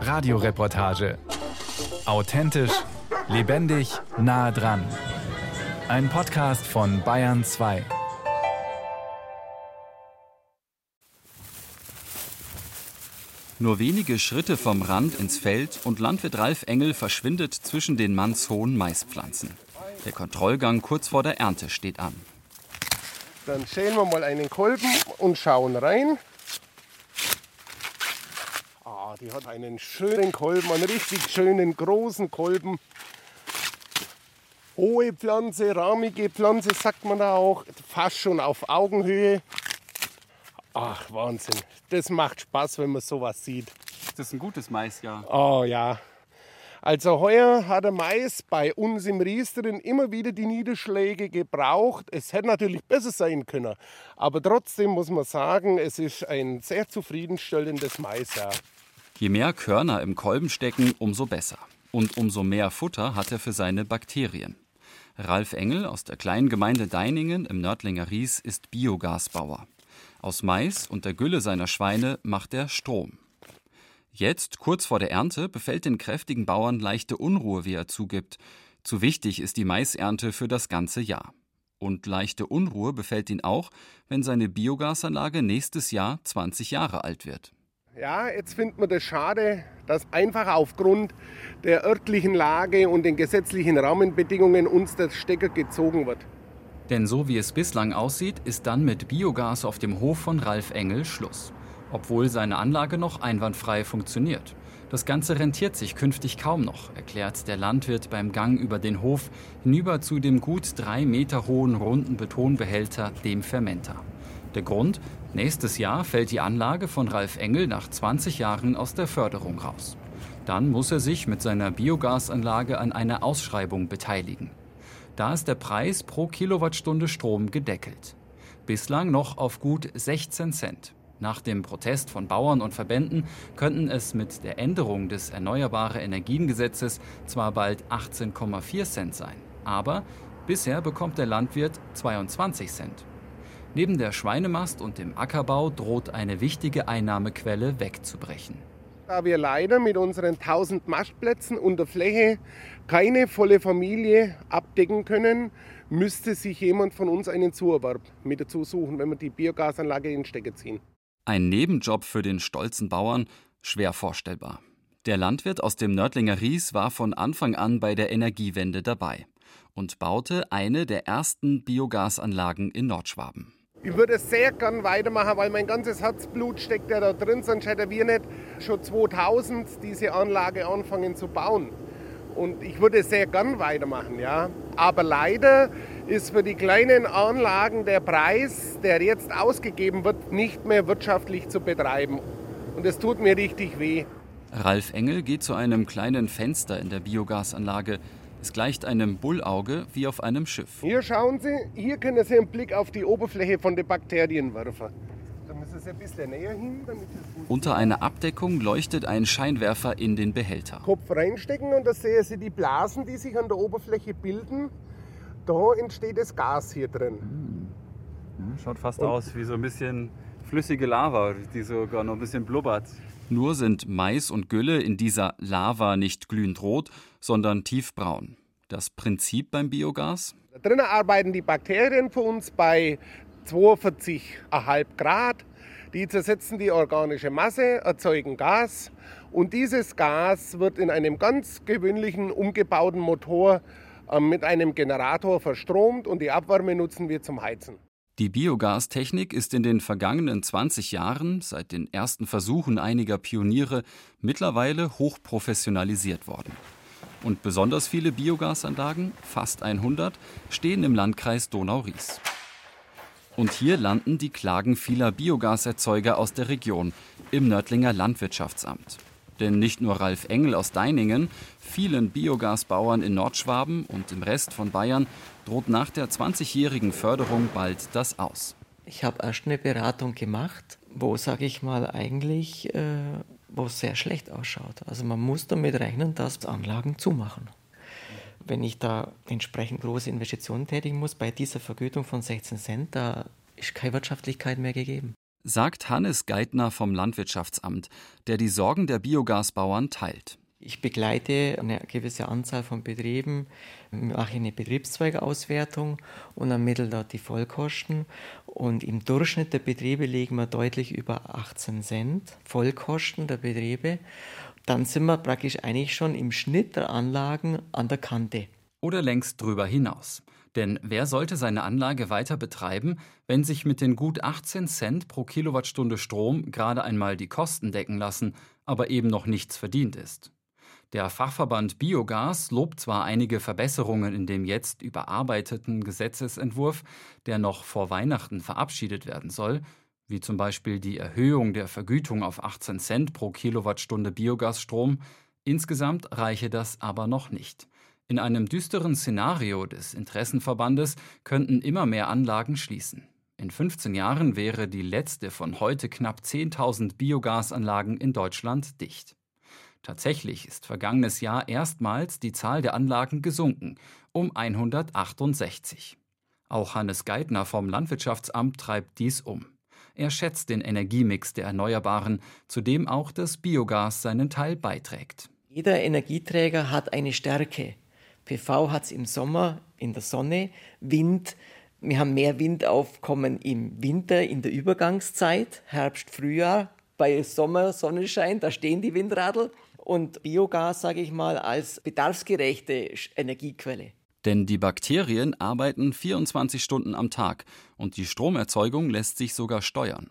Radioreportage. Authentisch, lebendig, nah dran. Ein Podcast von Bayern 2. Nur wenige Schritte vom Rand ins Feld und Landwirt Ralf Engel verschwindet zwischen den mannshohen Maispflanzen. Der Kontrollgang kurz vor der Ernte steht an. Dann schälen wir mal einen Kolben und schauen rein. Die hat einen schönen Kolben, einen richtig schönen großen Kolben. Hohe Pflanze, rahmige Pflanze, sagt man da auch, fast schon auf Augenhöhe. Ach, Wahnsinn. Das macht Spaß, wenn man sowas sieht. Das ist ein gutes Maisjahr. Oh ja. Also heuer hat der Mais bei uns im Riesteren immer wieder die Niederschläge gebraucht. Es hätte natürlich besser sein können. Aber trotzdem muss man sagen, es ist ein sehr zufriedenstellendes Maisjahr. Je mehr Körner im Kolben stecken, umso besser. Und umso mehr Futter hat er für seine Bakterien. Ralf Engel aus der kleinen Gemeinde Deiningen im Nördlinger Ries ist Biogasbauer. Aus Mais und der Gülle seiner Schweine macht er Strom. Jetzt, kurz vor der Ernte, befällt den kräftigen Bauern leichte Unruhe, wie er zugibt. Zu wichtig ist die Maisernte für das ganze Jahr. Und leichte Unruhe befällt ihn auch, wenn seine Biogasanlage nächstes Jahr 20 Jahre alt wird. Ja, jetzt findet man das schade, dass einfach aufgrund der örtlichen Lage und den gesetzlichen Rahmenbedingungen uns der Stecker gezogen wird. Denn so wie es bislang aussieht, ist dann mit Biogas auf dem Hof von Ralf Engel Schluss. Obwohl seine Anlage noch einwandfrei funktioniert. Das Ganze rentiert sich künftig kaum noch, erklärt der Landwirt beim Gang über den Hof hinüber zu dem gut drei Meter hohen runden Betonbehälter, dem Fermenter. Der Grund? Nächstes Jahr fällt die Anlage von Ralf Engel nach 20 Jahren aus der Förderung raus. Dann muss er sich mit seiner Biogasanlage an einer Ausschreibung beteiligen. Da ist der Preis pro Kilowattstunde Strom gedeckelt. Bislang noch auf gut 16 Cent. Nach dem Protest von Bauern und Verbänden könnten es mit der Änderung des Erneuerbare Energiengesetzes zwar bald 18,4 Cent sein, aber bisher bekommt der Landwirt 22 Cent. Neben der Schweinemast und dem Ackerbau droht eine wichtige Einnahmequelle wegzubrechen. Da wir leider mit unseren 1000 Mastplätzen und der Fläche keine volle Familie abdecken können, müsste sich jemand von uns einen Zuerwerb mit dazu suchen, wenn wir die Biogasanlage in den Stecker ziehen. Ein Nebenjob für den stolzen Bauern, schwer vorstellbar. Der Landwirt aus dem Nördlinger Ries war von Anfang an bei der Energiewende dabei und baute eine der ersten Biogasanlagen in Nordschwaben. Ich würde sehr gern weitermachen, weil mein ganzes Herzblut steckt ja da drin, sonst hätten wir nicht schon 2000 diese Anlage anfangen zu bauen. Und ich würde sehr gern weitermachen, ja. Aber leider ist für die kleinen Anlagen der Preis, der jetzt ausgegeben wird, nicht mehr wirtschaftlich zu betreiben. Und es tut mir richtig weh. Ralf Engel geht zu einem kleinen Fenster in der Biogasanlage, es gleicht einem Bullauge wie auf einem Schiff. Hier schauen Sie, hier können Sie einen Blick auf die Oberfläche von den Bakterien werfen. Da müssen Sie ein bisschen näher hin, damit es gut Unter einer Abdeckung leuchtet ein Scheinwerfer in den Behälter. Kopf reinstecken und da sehen Sie die Blasen, die sich an der Oberfläche bilden. Da entsteht das Gas hier drin. Schaut fast aus wie so ein bisschen flüssige Lava, die sogar noch ein bisschen blubbert. Nur sind Mais und Gülle in dieser Lava nicht glühend rot, sondern tiefbraun. Das Prinzip beim Biogas? Da drinnen arbeiten die Bakterien für uns bei 42,5 Grad. Die zersetzen die organische Masse, erzeugen Gas und dieses Gas wird in einem ganz gewöhnlichen umgebauten Motor äh, mit einem Generator verstromt und die Abwärme nutzen wir zum Heizen. Die Biogastechnik ist in den vergangenen 20 Jahren, seit den ersten Versuchen einiger Pioniere, mittlerweile hochprofessionalisiert worden. Und besonders viele Biogasanlagen, fast 100, stehen im Landkreis Donau-Ries. Und hier landen die Klagen vieler Biogaserzeuger aus der Region im Nördlinger Landwirtschaftsamt. Denn nicht nur Ralf Engel aus Deiningen, vielen Biogasbauern in Nordschwaben und im Rest von Bayern droht nach der 20-jährigen Förderung bald das Aus. Ich habe erst eine Beratung gemacht, wo, sage ich mal, eigentlich, äh, wo es sehr schlecht ausschaut. Also man muss damit rechnen, dass Anlagen zumachen. Wenn ich da entsprechend große Investitionen tätigen muss, bei dieser Vergütung von 16 Cent, da ist keine Wirtschaftlichkeit mehr gegeben. Sagt Hannes Geithner vom Landwirtschaftsamt, der die Sorgen der Biogasbauern teilt. Ich begleite eine gewisse Anzahl von Betrieben, mache eine Betriebszweigauswertung und ermittle dort die Vollkosten. Und im Durchschnitt der Betriebe liegen wir deutlich über 18 Cent Vollkosten der Betriebe. Dann sind wir praktisch eigentlich schon im Schnitt der Anlagen an der Kante. Oder längst drüber hinaus. Denn wer sollte seine Anlage weiter betreiben, wenn sich mit den gut 18 Cent pro Kilowattstunde Strom gerade einmal die Kosten decken lassen, aber eben noch nichts verdient ist? Der Fachverband Biogas lobt zwar einige Verbesserungen in dem jetzt überarbeiteten Gesetzesentwurf, der noch vor Weihnachten verabschiedet werden soll, wie zum Beispiel die Erhöhung der Vergütung auf 18 Cent pro Kilowattstunde Biogasstrom, insgesamt reiche das aber noch nicht. In einem düsteren Szenario des Interessenverbandes könnten immer mehr Anlagen schließen. In 15 Jahren wäre die letzte von heute knapp 10.000 Biogasanlagen in Deutschland dicht. Tatsächlich ist vergangenes Jahr erstmals die Zahl der Anlagen gesunken um 168. Auch Hannes Geithner vom Landwirtschaftsamt treibt dies um. Er schätzt den Energiemix der Erneuerbaren, zu dem auch das Biogas seinen Teil beiträgt. Jeder Energieträger hat eine Stärke. PV hat es im Sommer in der Sonne, Wind. Wir haben mehr Windaufkommen im Winter in der Übergangszeit, Herbst, Frühjahr. Bei Sommer, Sonnenschein, da stehen die Windradl und Biogas, sage ich mal, als bedarfsgerechte Energiequelle. Denn die Bakterien arbeiten 24 Stunden am Tag und die Stromerzeugung lässt sich sogar steuern.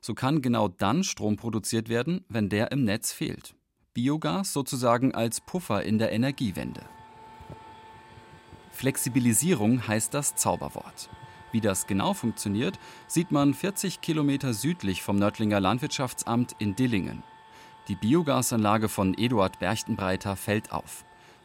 So kann genau dann Strom produziert werden, wenn der im Netz fehlt. Biogas sozusagen als Puffer in der Energiewende. Flexibilisierung heißt das Zauberwort. Wie das genau funktioniert, sieht man 40 Kilometer südlich vom Nördlinger Landwirtschaftsamt in Dillingen. Die Biogasanlage von Eduard Berchtenbreiter fällt auf.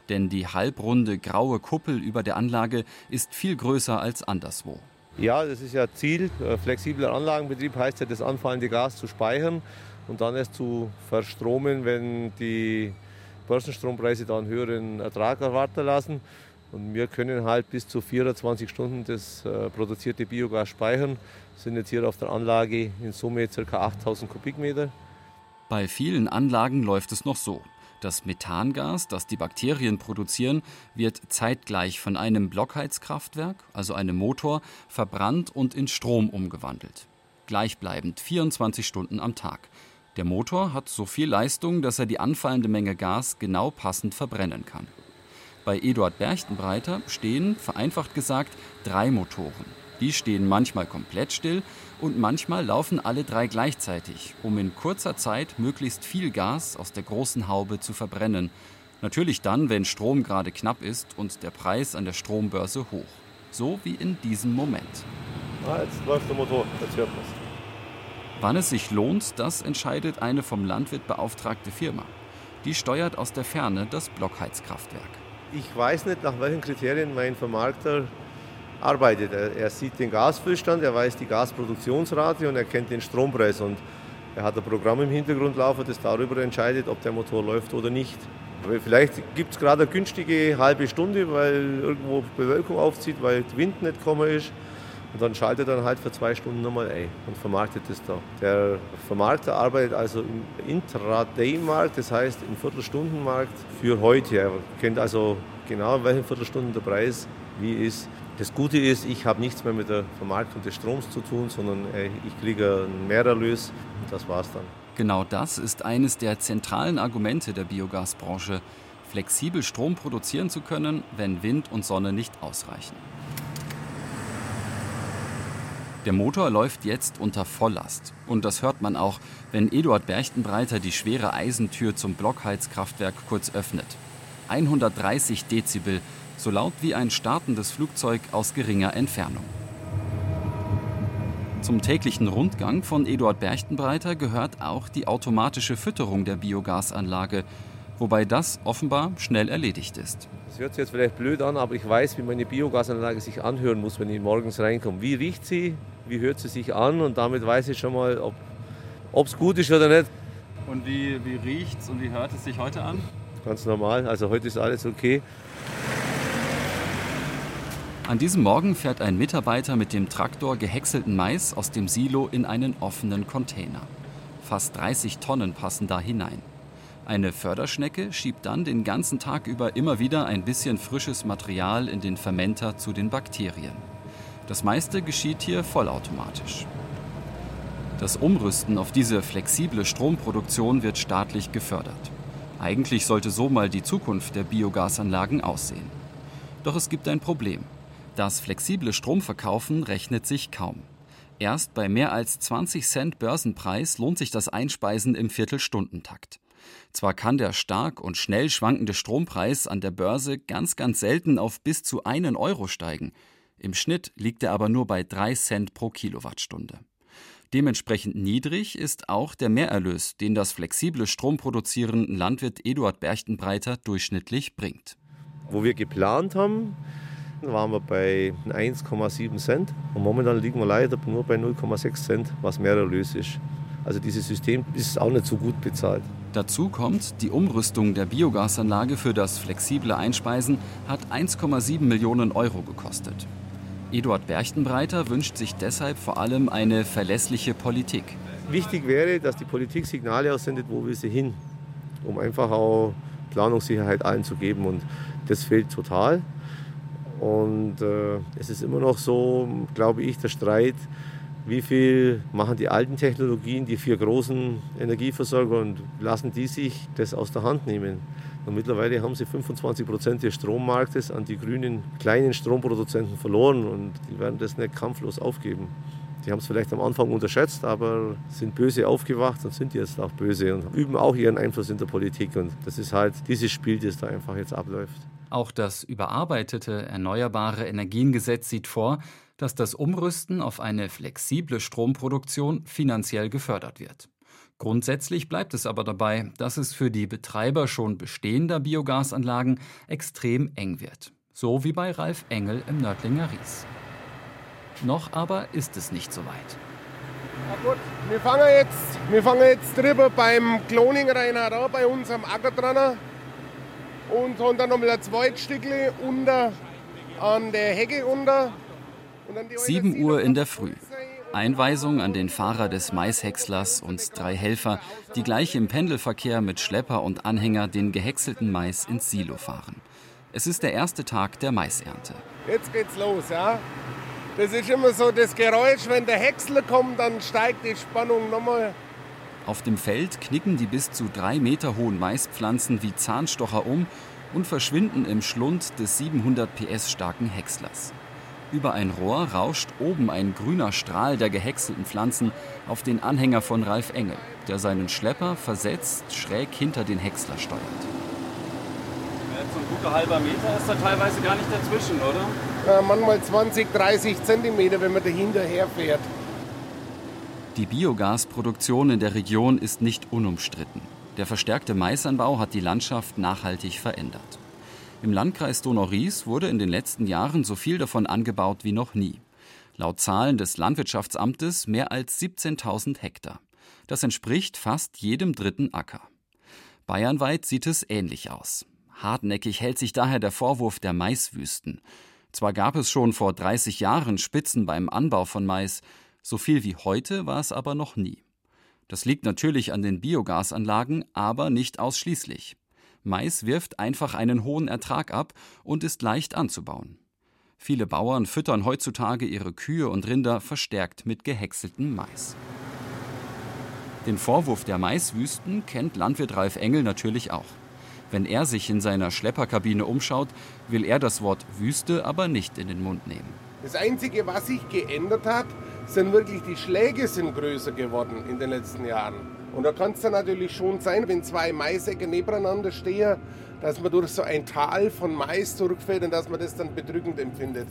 Denn die halbrunde graue Kuppel über der Anlage ist viel größer als anderswo. Ja, das ist ja Ziel. Äh, flexibler Anlagenbetrieb heißt ja, das anfallende Gas zu speichern und dann erst zu verstromen, wenn die Börsenstrompreise dann höheren Ertrag erwarten lassen. Und wir können halt bis zu 24 Stunden das äh, produzierte Biogas speichern. Sind jetzt hier auf der Anlage in Summe ca. 8000 Kubikmeter. Bei vielen Anlagen läuft es noch so. Das Methangas, das die Bakterien produzieren, wird zeitgleich von einem Blockheizkraftwerk, also einem Motor, verbrannt und in Strom umgewandelt. Gleichbleibend 24 Stunden am Tag. Der Motor hat so viel Leistung, dass er die anfallende Menge Gas genau passend verbrennen kann. Bei Eduard Berchtenbreiter stehen, vereinfacht gesagt, drei Motoren. Die stehen manchmal komplett still und manchmal laufen alle drei gleichzeitig, um in kurzer Zeit möglichst viel Gas aus der großen Haube zu verbrennen. Natürlich dann, wenn Strom gerade knapp ist und der Preis an der Strombörse hoch. So wie in diesem Moment. Ah, jetzt läuft der Motor, jetzt hört man Wann es sich lohnt, das entscheidet eine vom Landwirt beauftragte Firma. Die steuert aus der Ferne das Blockheizkraftwerk. Ich weiß nicht, nach welchen Kriterien mein Vermarkter arbeitet. Er, er sieht den Gasfüllstand, er weiß die Gasproduktionsrate und er kennt den Strompreis. Und er hat ein Programm im Hintergrund laufen, das darüber entscheidet, ob der Motor läuft oder nicht. Vielleicht gibt es gerade eine günstige halbe Stunde, weil irgendwo Bewölkung aufzieht, weil der Wind nicht gekommen ist. Und dann schaltet er dann halt für zwei Stunden nochmal ein und vermarktet es da. Der Vermarkter arbeitet also im Intraday-Markt, das heißt im Viertelstundenmarkt für heute. Er kennt also genau, in welchen Viertelstunden der Preis wie ist. Das Gute ist, ich habe nichts mehr mit der Vermarktung des Stroms zu tun, sondern äh, ich kriege einen Mehrerlös und das war's dann. Genau das ist eines der zentralen Argumente der Biogasbranche, flexibel Strom produzieren zu können, wenn Wind und Sonne nicht ausreichen. Der Motor läuft jetzt unter Volllast. Und das hört man auch, wenn Eduard Berchtenbreiter die schwere Eisentür zum Blockheizkraftwerk kurz öffnet. 130 Dezibel so laut wie ein startendes Flugzeug aus geringer Entfernung. Zum täglichen Rundgang von Eduard Berchtenbreiter gehört auch die automatische Fütterung der Biogasanlage, wobei das offenbar schnell erledigt ist. Das hört sich jetzt vielleicht blöd an, aber ich weiß, wie meine Biogasanlage sich anhören muss, wenn ich morgens reinkomme. Wie riecht sie, wie hört sie sich an und damit weiß ich schon mal, ob es gut ist oder nicht. Und wie, wie riecht es und wie hört es sich heute an? Ganz normal, also heute ist alles okay. An diesem Morgen fährt ein Mitarbeiter mit dem Traktor gehäckselten Mais aus dem Silo in einen offenen Container. Fast 30 Tonnen passen da hinein. Eine Förderschnecke schiebt dann den ganzen Tag über immer wieder ein bisschen frisches Material in den Fermenter zu den Bakterien. Das meiste geschieht hier vollautomatisch. Das Umrüsten auf diese flexible Stromproduktion wird staatlich gefördert. Eigentlich sollte so mal die Zukunft der Biogasanlagen aussehen. Doch es gibt ein Problem. Das flexible Stromverkaufen rechnet sich kaum. Erst bei mehr als 20 Cent Börsenpreis lohnt sich das Einspeisen im Viertelstundentakt. Zwar kann der stark und schnell schwankende Strompreis an der Börse ganz, ganz selten auf bis zu einen Euro steigen. Im Schnitt liegt er aber nur bei 3 Cent pro Kilowattstunde. Dementsprechend niedrig ist auch der Mehrerlös, den das flexible Stromproduzieren Landwirt Eduard Berchtenbreiter durchschnittlich bringt. Wo wir geplant haben, waren wir bei 1,7 Cent und momentan liegen wir leider nur bei 0,6 Cent, was mehr Erlös ist. Also dieses System ist auch nicht so gut bezahlt. Dazu kommt, die Umrüstung der Biogasanlage für das flexible Einspeisen hat 1,7 Millionen Euro gekostet. Eduard Berchtenbreiter wünscht sich deshalb vor allem eine verlässliche Politik. Wichtig wäre, dass die Politik Signale aussendet, wo will sie hin, um einfach auch Planungssicherheit allen zu geben. Und das fehlt total. Und äh, es ist immer noch so, glaube ich, der Streit, wie viel machen die alten Technologien, die vier großen Energieversorger und lassen die sich das aus der Hand nehmen. Und mittlerweile haben sie 25 Prozent des Strommarktes an die grünen kleinen Stromproduzenten verloren und die werden das nicht kampflos aufgeben. Die haben es vielleicht am Anfang unterschätzt, aber sind böse aufgewacht und sind jetzt auch böse und üben auch ihren Einfluss in der Politik. Und das ist halt dieses Spiel, das da einfach jetzt abläuft. Auch das überarbeitete Erneuerbare Energiengesetz sieht vor, dass das Umrüsten auf eine flexible Stromproduktion finanziell gefördert wird. Grundsätzlich bleibt es aber dabei, dass es für die Betreiber schon bestehender Biogasanlagen extrem eng wird. So wie bei Ralf Engel im Nördlinger Ries. Noch aber ist es nicht so weit. Na gut, wir fangen jetzt, wir fangen jetzt drüber beim Kloningrainer an, bei unserem Acker dran und haben dann nochmal ein zweites Stückchen unter an der Hecke unter. 7 Uhr in der Früh. Einweisung an den Fahrer des Maishäckslers und drei Helfer, die gleich im Pendelverkehr mit Schlepper und Anhänger den gehäckselten Mais ins Silo fahren. Es ist der erste Tag der Maisernte. Jetzt geht's los, ja. Das ist immer so das Geräusch, wenn der Häcksler kommt, dann steigt die Spannung nochmal. Auf dem Feld knicken die bis zu drei Meter hohen Maispflanzen wie Zahnstocher um und verschwinden im Schlund des 700 PS starken Häckslers. Über ein Rohr rauscht oben ein grüner Strahl der gehäckselten Pflanzen auf den Anhänger von Ralf Engel, der seinen Schlepper versetzt schräg hinter den Häcksler steuert. So ein guter halber Meter ist da teilweise gar nicht dazwischen, oder? Ja, manchmal 20, 30 Zentimeter, wenn man dahinter herfährt. Die Biogasproduktion in der Region ist nicht unumstritten. Der verstärkte Maisanbau hat die Landschaft nachhaltig verändert. Im Landkreis Donau-Ries wurde in den letzten Jahren so viel davon angebaut wie noch nie. Laut Zahlen des Landwirtschaftsamtes mehr als 17.000 Hektar. Das entspricht fast jedem dritten Acker. Bayernweit sieht es ähnlich aus. Hartnäckig hält sich daher der Vorwurf der Maiswüsten. Zwar gab es schon vor 30 Jahren Spitzen beim Anbau von Mais, so viel wie heute war es aber noch nie. Das liegt natürlich an den Biogasanlagen, aber nicht ausschließlich. Mais wirft einfach einen hohen Ertrag ab und ist leicht anzubauen. Viele Bauern füttern heutzutage ihre Kühe und Rinder verstärkt mit gehäckseltem Mais. Den Vorwurf der Maiswüsten kennt Landwirt Ralf Engel natürlich auch. Wenn er sich in seiner Schlepperkabine umschaut, will er das Wort Wüste aber nicht in den Mund nehmen. Das Einzige, was sich geändert hat, sind wirklich die Schläge sind größer geworden in den letzten Jahren. Und da kann es dann natürlich schon sein, wenn zwei Maisäcke nebeneinander stehen, dass man durch so ein Tal von Mais durchfällt und dass man das dann bedrückend empfindet.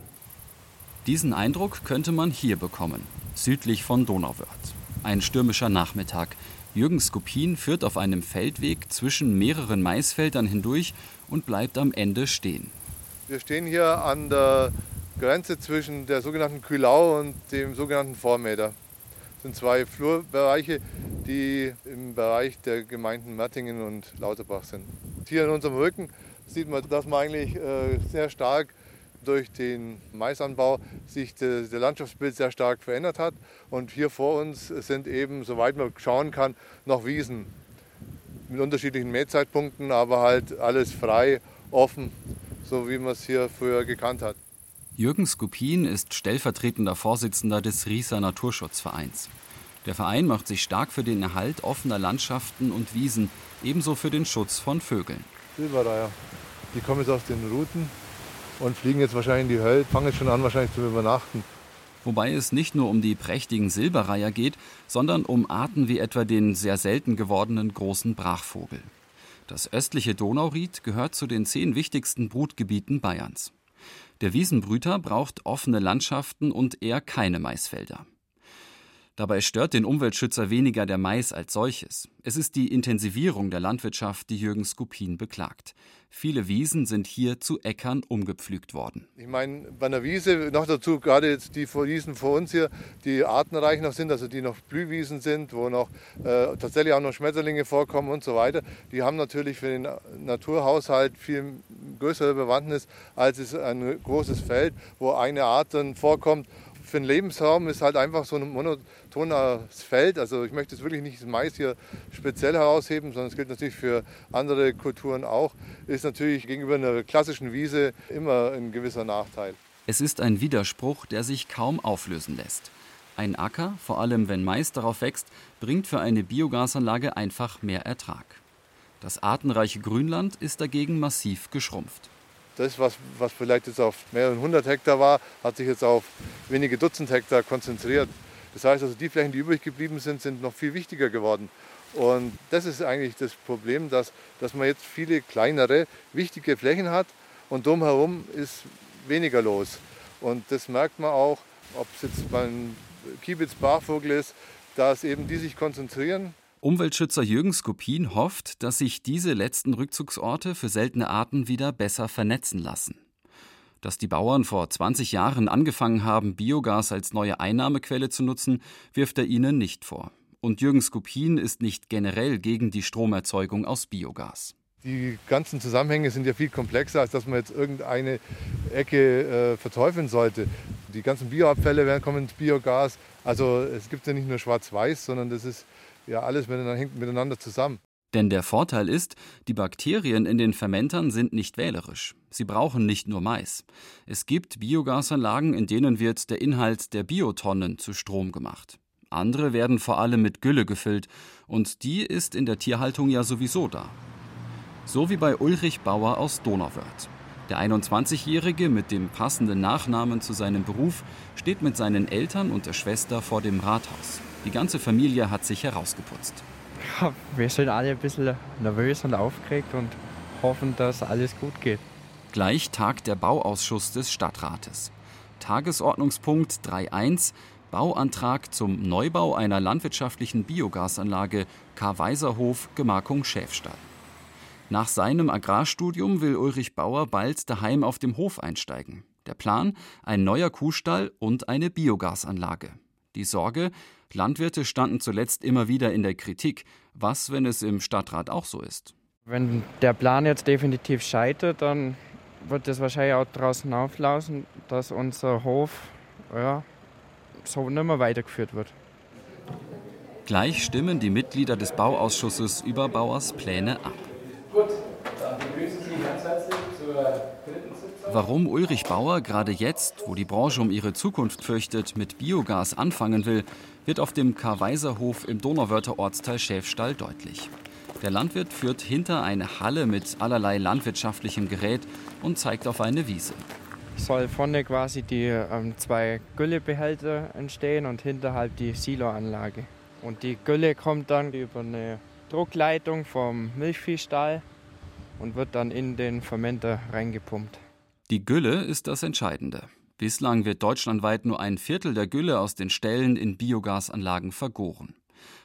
Diesen Eindruck könnte man hier bekommen, südlich von Donauwörth. Ein stürmischer Nachmittag. Jürgen Skopin führt auf einem Feldweg zwischen mehreren Maisfeldern hindurch und bleibt am Ende stehen. Wir stehen hier an der Grenze zwischen der sogenannten Kühlau und dem sogenannten Vormeter. Das sind zwei Flurbereiche, die im Bereich der Gemeinden Mertingen und Lauterbach sind. Hier in unserem Rücken sieht man, dass wir eigentlich äh, sehr stark durch den Maisanbau sich der Landschaftsbild sehr stark verändert hat. Und hier vor uns sind eben, soweit man schauen kann, noch Wiesen mit unterschiedlichen Mähzeitpunkten, aber halt alles frei, offen, so wie man es hier früher gekannt hat. Jürgen Skupin ist stellvertretender Vorsitzender des Rieser Naturschutzvereins. Der Verein macht sich stark für den Erhalt offener Landschaften und Wiesen, ebenso für den Schutz von Vögeln. Silberreiher, die kommen jetzt aus den Routen und fliegen jetzt wahrscheinlich in die Hölle, fangen jetzt schon an wahrscheinlich zum Übernachten. Wobei es nicht nur um die prächtigen Silberreiher geht, sondern um Arten wie etwa den sehr selten gewordenen großen Brachvogel. Das östliche Donauried gehört zu den zehn wichtigsten Brutgebieten Bayerns. Der Wiesenbrüter braucht offene Landschaften und eher keine Maisfelder. Dabei stört den Umweltschützer weniger der Mais als solches. Es ist die Intensivierung der Landwirtschaft, die Jürgen Skupin beklagt. Viele Wiesen sind hier zu Äckern umgepflügt worden. Ich meine, bei einer Wiese, noch dazu gerade jetzt die Wiesen vor uns hier, die artenreich noch sind, also die noch Blühwiesen sind, wo noch äh, tatsächlich auch noch Schmetterlinge vorkommen und so weiter, die haben natürlich für den Naturhaushalt viel größere Bewandtnis als es ein großes Feld, wo eine Art dann vorkommt für einen Lebensraum ist halt einfach so ein monotones Feld. Also ich möchte jetzt wirklich nicht das Mais hier speziell herausheben, sondern es gilt natürlich für andere Kulturen auch. Ist natürlich gegenüber einer klassischen Wiese immer ein gewisser Nachteil. Es ist ein Widerspruch, der sich kaum auflösen lässt. Ein Acker, vor allem wenn Mais darauf wächst, bringt für eine Biogasanlage einfach mehr Ertrag. Das artenreiche Grünland ist dagegen massiv geschrumpft. Das, was, was vielleicht jetzt auf mehrere hundert Hektar war, hat sich jetzt auf wenige Dutzend Hektar konzentriert. Das heißt also, die Flächen, die übrig geblieben sind, sind noch viel wichtiger geworden. Und das ist eigentlich das Problem, dass, dass man jetzt viele kleinere, wichtige Flächen hat und drumherum ist weniger los. Und das merkt man auch, ob es jetzt beim Kiebitz Barvogel ist, dass eben die sich konzentrieren Umweltschützer Jürgen Skopin hofft, dass sich diese letzten Rückzugsorte für seltene Arten wieder besser vernetzen lassen. Dass die Bauern vor 20 Jahren angefangen haben, Biogas als neue Einnahmequelle zu nutzen, wirft er ihnen nicht vor. Und Jürgen Skopin ist nicht generell gegen die Stromerzeugung aus Biogas. Die ganzen Zusammenhänge sind ja viel komplexer, als dass man jetzt irgendeine Ecke äh, verteufeln sollte. Die ganzen Bioabfälle werden kommen ins Biogas. Also es gibt ja nicht nur Schwarz-Weiß, sondern das ist ja, alles miteinander, hängt miteinander zusammen. Denn der Vorteil ist, die Bakterien in den Fermentern sind nicht wählerisch. Sie brauchen nicht nur Mais. Es gibt Biogasanlagen, in denen wird der Inhalt der Biotonnen zu Strom gemacht. Andere werden vor allem mit Gülle gefüllt und die ist in der Tierhaltung ja sowieso da. So wie bei Ulrich Bauer aus Donauwörth. Der 21-Jährige mit dem passenden Nachnamen zu seinem Beruf steht mit seinen Eltern und der Schwester vor dem Rathaus. Die ganze Familie hat sich herausgeputzt. Ja, wir sind alle ein bisschen nervös und aufgeregt und hoffen, dass alles gut geht. Gleich tagt der Bauausschuss des Stadtrates. Tagesordnungspunkt 3.1 Bauantrag zum Neubau einer landwirtschaftlichen Biogasanlage Karweiserhof Gemarkung Schäfstall. Nach seinem Agrarstudium will Ulrich Bauer bald daheim auf dem Hof einsteigen. Der Plan: ein neuer Kuhstall und eine Biogasanlage. Die Sorge, Landwirte standen zuletzt immer wieder in der Kritik. Was, wenn es im Stadtrat auch so ist? Wenn der Plan jetzt definitiv scheitert, dann wird es wahrscheinlich auch draußen auflaufen, dass unser Hof ja, so nicht mehr weitergeführt wird. Gleich stimmen die Mitglieder des Bauausschusses über Bauers Pläne ab. Gut, dann begrüßen Sie ganz herzlich zur. Warum Ulrich Bauer gerade jetzt, wo die Branche um ihre Zukunft fürchtet, mit Biogas anfangen will, wird auf dem Karweiserhof im Donauwörther Ortsteil Schäfstall deutlich. Der Landwirt führt hinter eine Halle mit allerlei landwirtschaftlichem Gerät und zeigt auf eine Wiese. Soll vorne quasi die ähm, zwei Güllebehälter entstehen und hinterhalb die Siloanlage. Und die Gülle kommt dann über eine Druckleitung vom Milchviehstall und wird dann in den Fermenter reingepumpt. Die Gülle ist das Entscheidende. Bislang wird deutschlandweit nur ein Viertel der Gülle aus den Ställen in Biogasanlagen vergoren.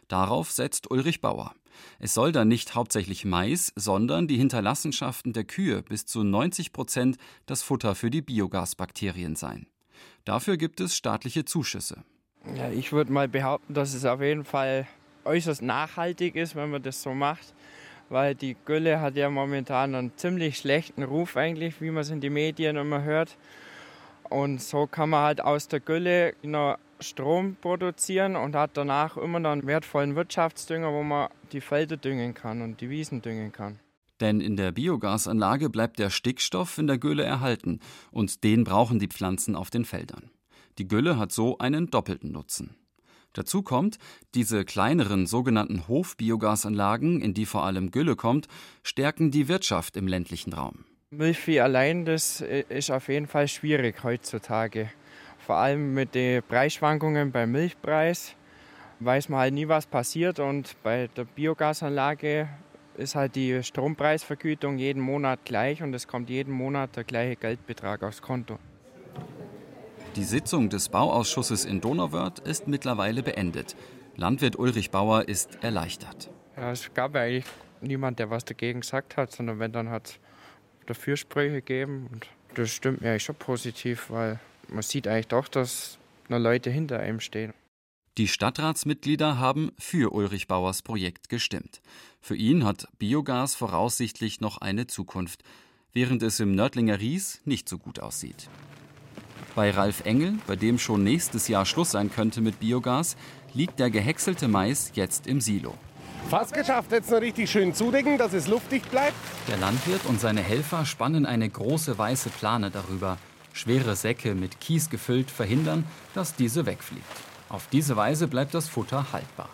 Darauf setzt Ulrich Bauer. Es soll dann nicht hauptsächlich Mais, sondern die Hinterlassenschaften der Kühe bis zu 90 Prozent das Futter für die Biogasbakterien sein. Dafür gibt es staatliche Zuschüsse. Ja, ich würde mal behaupten, dass es auf jeden Fall äußerst nachhaltig ist, wenn man das so macht, weil die Gülle hat ja momentan einen ziemlich schlechten Ruf eigentlich, wie man es in den Medien immer hört. Und so kann man halt aus der Gülle noch Strom produzieren und hat danach immer noch einen wertvollen Wirtschaftsdünger, wo man die Felder düngen kann und die Wiesen düngen kann. Denn in der Biogasanlage bleibt der Stickstoff in der Gülle erhalten und den brauchen die Pflanzen auf den Feldern. Die Gülle hat so einen doppelten Nutzen. Dazu kommt, diese kleineren sogenannten Hofbiogasanlagen, in die vor allem Gülle kommt, stärken die Wirtschaft im ländlichen Raum. Milchvieh allein, das ist auf jeden Fall schwierig heutzutage. Vor allem mit den Preisschwankungen beim Milchpreis weiß man halt nie, was passiert. Und bei der Biogasanlage ist halt die Strompreisvergütung jeden Monat gleich und es kommt jeden Monat der gleiche Geldbetrag aufs Konto. Die Sitzung des Bauausschusses in Donauwörth ist mittlerweile beendet. Landwirt Ulrich Bauer ist erleichtert. Ja, es gab eigentlich niemand, der was dagegen gesagt hat, sondern wenn dann hat dafür Sprüche gegeben. Und das stimmt mir eigentlich schon positiv, weil man sieht eigentlich doch, dass noch Leute hinter einem stehen. Die Stadtratsmitglieder haben für Ulrich Bauers Projekt gestimmt. Für ihn hat Biogas voraussichtlich noch eine Zukunft, während es im Nördlinger Ries nicht so gut aussieht. Bei Ralf Engel, bei dem schon nächstes Jahr Schluss sein könnte mit Biogas, liegt der gehäckselte Mais jetzt im Silo. Fast geschafft, jetzt noch richtig schön zudecken, dass es luftdicht bleibt. Der Landwirt und seine Helfer spannen eine große weiße Plane darüber. Schwere Säcke mit Kies gefüllt verhindern, dass diese wegfliegt. Auf diese Weise bleibt das Futter haltbar.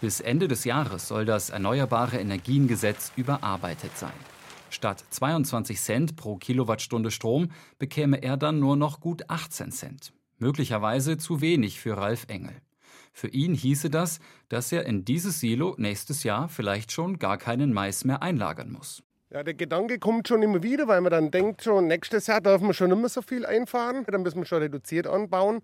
Bis Ende des Jahres soll das Erneuerbare Energiengesetz überarbeitet sein. Statt 22 Cent pro Kilowattstunde Strom bekäme er dann nur noch gut 18 Cent. Möglicherweise zu wenig für Ralf Engel. Für ihn hieße das, dass er in dieses Silo nächstes Jahr vielleicht schon gar keinen Mais mehr einlagern muss. Ja, der Gedanke kommt schon immer wieder, weil man dann denkt, schon nächstes Jahr darf man schon immer so viel einfahren. Dann müssen wir schon reduziert anbauen,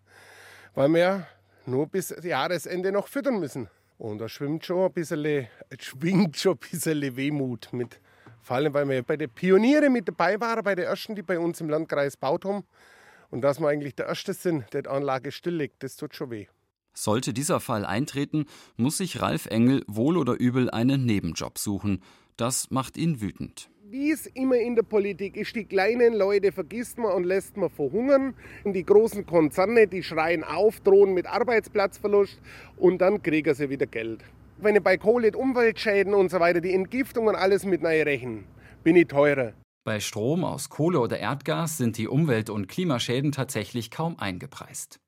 weil wir nur bis Jahresende noch füttern müssen. Und da schwimmt schon ein bisschen, schwingt schon ein bisschen Wehmut mit. Vor allem, weil wir bei den Pioniere mit dabei waren, bei den ersten, die bei uns im Landkreis baut haben. Und dass wir eigentlich der Erste sind, der die Anlage stilllegt, das tut schon weh. Sollte dieser Fall eintreten, muss sich Ralf Engel wohl oder übel einen Nebenjob suchen. Das macht ihn wütend. Wie es immer in der Politik ist, die kleinen Leute vergisst man und lässt man verhungern. Und die großen Konzerne, die schreien auf, drohen mit Arbeitsplatzverlust und dann kriegen sie wieder Geld. Wenn ich bei Kohle Umweltschäden und so weiter, die Entgiftung und alles mit rechnen, bin ich teurer. Bei Strom aus Kohle oder Erdgas sind die Umwelt- und Klimaschäden tatsächlich kaum eingepreist.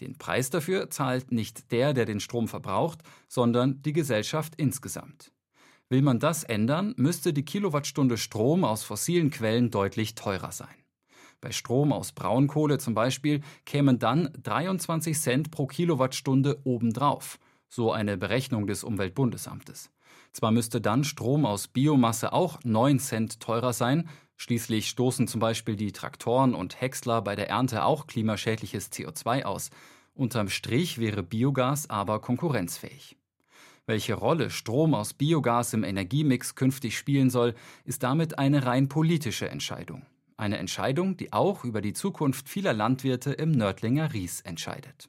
Den Preis dafür zahlt nicht der, der den Strom verbraucht, sondern die Gesellschaft insgesamt. Will man das ändern, müsste die Kilowattstunde Strom aus fossilen Quellen deutlich teurer sein. Bei Strom aus Braunkohle zum Beispiel kämen dann 23 Cent pro Kilowattstunde obendrauf, so eine Berechnung des Umweltbundesamtes. Zwar müsste dann Strom aus Biomasse auch 9 Cent teurer sein, Schließlich stoßen zum Beispiel die Traktoren und Häcksler bei der Ernte auch klimaschädliches CO2 aus. Unterm Strich wäre Biogas aber konkurrenzfähig. Welche Rolle Strom aus Biogas im Energiemix künftig spielen soll, ist damit eine rein politische Entscheidung. Eine Entscheidung, die auch über die Zukunft vieler Landwirte im Nördlinger Ries entscheidet.